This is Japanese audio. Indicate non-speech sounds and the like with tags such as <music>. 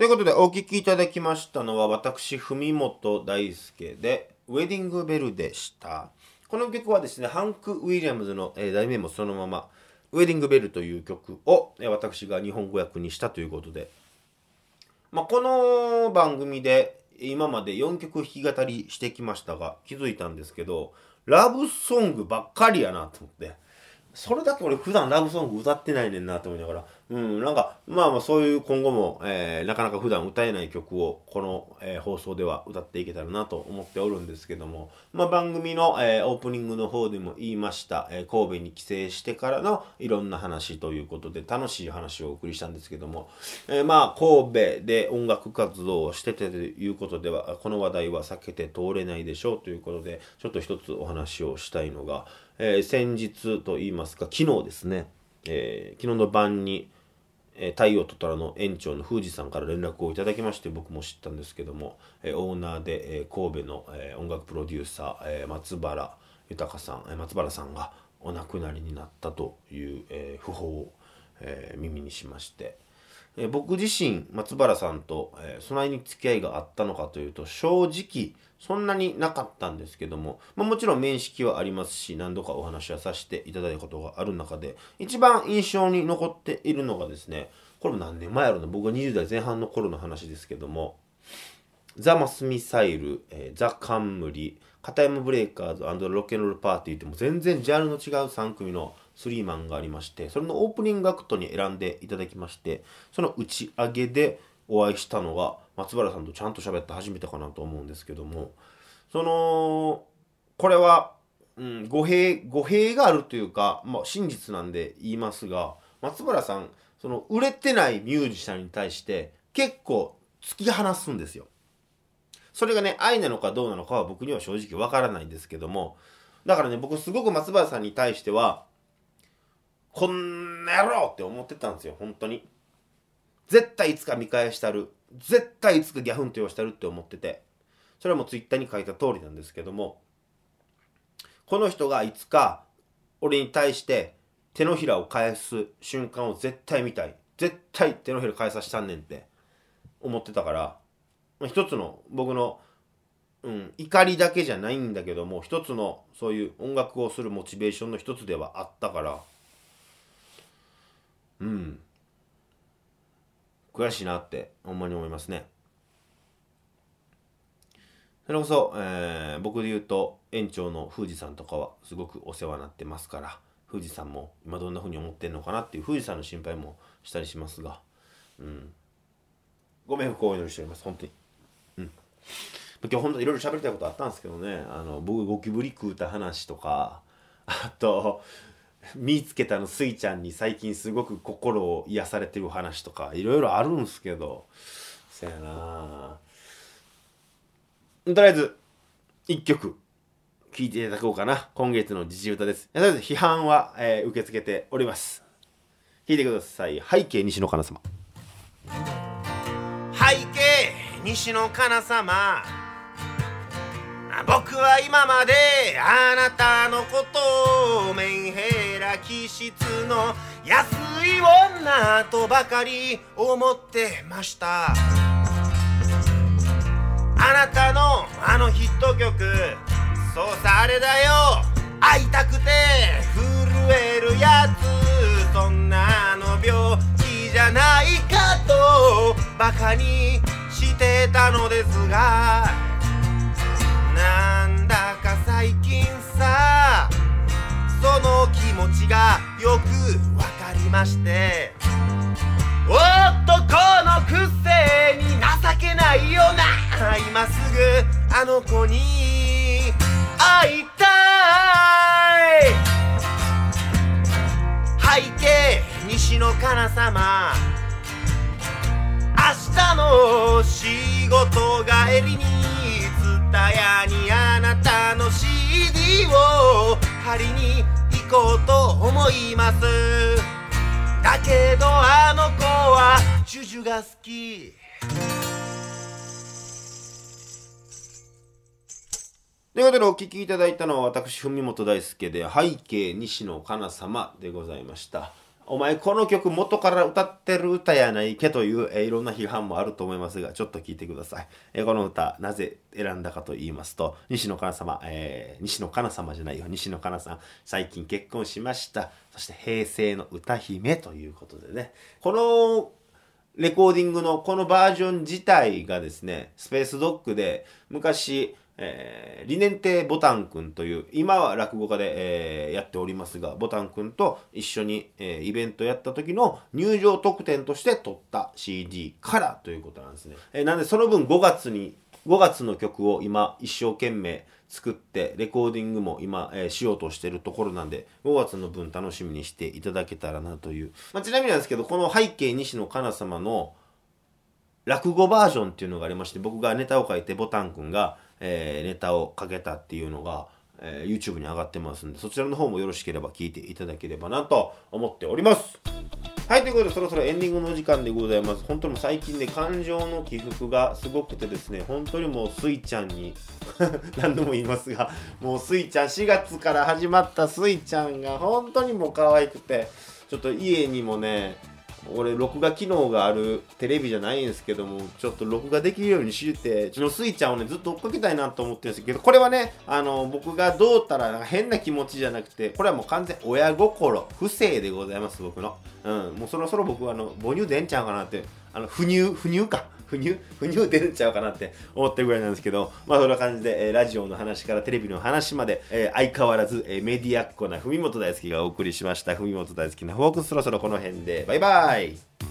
ということで、お聴きいただきましたのは、私、文本大輔で、ウェディングベルでした。この曲はですね、ハンク・ウィリアムズの、えー題名もそのまま、ウェディングベルという曲を、えー私が日本語訳にしたということで、まあ、この番組で今まで4曲弾き語りしてきましたが気づいたんですけどラブソングばっかりやなと思ってそれだけ俺普段ラブソング歌ってないねんなと思いながらうんなんかまあまあそういう今後も、えーなかなか普段歌えない曲をこの、えー放送では歌っていけたらなと思っておるんですけども、まあ、番組の、えーオープニングの方でも言いました、え神戸に帰省してからのいろんな話ということで楽しい話をお送りしたんですけども、えまあ神戸で音楽活動をしててということではこの話題は避けて通れないでしょうということでちょっと一つお話をしたいのが、え先日と言いますか昨日ですね、え昨日の晩にえー太陽と虎の園長の富士さんから連絡をいただきまして僕も知ったんですけども、えーオーナーで、えー神戸の、え音楽プロデューサー、え松原豊さん、え松原さんがお亡くなりになったという、え訃報を、え耳にしまして、え僕自身松原さんと、えーそないに付き合いがあったのかというと正直そんなになかったんですけども、まあ、もちろん面識はありますし何度かお話はさせていただいたことがある中で一番印象に残っているのがですねこれも何年前やろな僕が20代前半の頃の話ですけどもザ・マスミサイル、えーザ・カンムリ、片山ブレイカーズロケンロールパーティーってもう全然ジャンルの違う3組のスリーマンがありまして、それのオープニングアクトに選んでいただきまして、その打ち上げでお会いしたのが松原さんとちゃんと喋って初めてかなと思うんですけども、その、これは、うん、語弊、語弊があるというか、まあ真実なんで言いますが、松原さん、その売れてないミュージシャンに対して結構突き放すんですよ。それがね、愛なのかどうなのかは僕には正直わからないんですけども、だからね、僕すごく松原さんに対しては、こんな野郎って思ってたんですよ、本当に。絶対いつか見返したる。絶対いつかギャフンと言わしたるって思ってて。それはもうツイッターに書いた通りなんですけども、この人がいつか俺に対して手のひらを返す瞬間を絶対見たい。絶対手のひら返さしたんねんって思ってたから、まあ、一つの僕の、うん、怒りだけじゃないんだけども一つのそういう音楽をするモチベーションの一つではあったからうん。悔しいなってほんまに思いますね。それこそ、えー僕で言うと園長の富士さんとかはすごくお世話になってますから富士山も今どんな風に思ってんのかなっていう富士山の心配もしたりしますがうん。ご冥福をお祈りしております本当に。うん。今日本当いろいろ喋りたいことあったんですけどねあの僕ゴキブリ食うた話とかあと見つけたのスイちゃんに最近すごく心を癒されてる話とかいろいろあるんすけど。そやな。とりあえず一曲聴いていただこうかな。今月の自治歌です。とりあえず批判は、えー受け付けております。聴いてください。背景西野カナ様。背景西野カナ様。僕は今まであなたのことをメンヘラ気質の安い女とばかり思ってました。あなたのあのヒット曲そうさあれだよ。会いたくて震えるやつそんなの病気じゃないかとバカにしてたのですが。よくわかりまして男のくせに情けないよな今すぐあの子に会いたい。背景西野カナ様。明日の仕事帰りにツタヤにあなたの CD を借りに行こうと思います。だけどあの子はジュジュが好き。ということでお聞きいただいたのは私文本大輔で背景西野カナ様でございました、お前この曲元から歌ってる歌やないけという、えーいろんな批判もあると思いますが、ちょっと聞いてください。えーこの歌、なぜ選んだかと言いますと、西野カナ様、えー西野カナ様じゃないよ、西野カナさん、最近結婚しました。そして平成の歌姫ということでね、このレコーディングのこのバージョン自体がですね、スペースドッグで昔、えー、理念亭ボタンくんという、今は落語家で、えーやっておりますが、ボタンくんと一緒に、えーイベントやった時の入場特典として撮った CD からということなんですね。えーなんでその分5月に、5月の曲を今一生懸命作って、レコーディングも今、えーしようとしてるところなんで、5月の分楽しみにしていただけたらなという。まあ、ちなみになんですけど、この背景西野カナ様の落語バージョンっていうのがありまして僕がネタを書いてボタンくんが、えーネタをかけたっていうのが、えー YouTube に上がってますんでそちらの方もよろしければ聞いていただければなと思っております。はいということでそろそろエンディングのお時間でございます。本当にもう最近ね感情の起伏がすごくてですね本当にもうスイちゃんに <laughs> 何度も言いますがもうスイちゃん4月から始まったスイちゃんが本当にもう可愛くてちょっと家にもね俺録画機能があるテレビじゃないんですけどもちょっと録画できるようにしてうちのスイちゃんをねずっと追っかけたいなと思ってるんですけどこれはねあの僕がどうたらなんか変な気持ちじゃなくてこれはもう完全親心不正でございます僕の。うん。もうそろそろ僕はあの母乳出んちゃうかなってあの不乳不乳か。不乳不乳出るんちゃうかなって思ってるぐらいなんですけどまあそんな感じで、えーラジオの話からテレビの話まで、えー相変わらず、えーメディアっ子な文元大好きがお送りしました。文元大好きなフォークスそろそろこの辺で。バイバイ。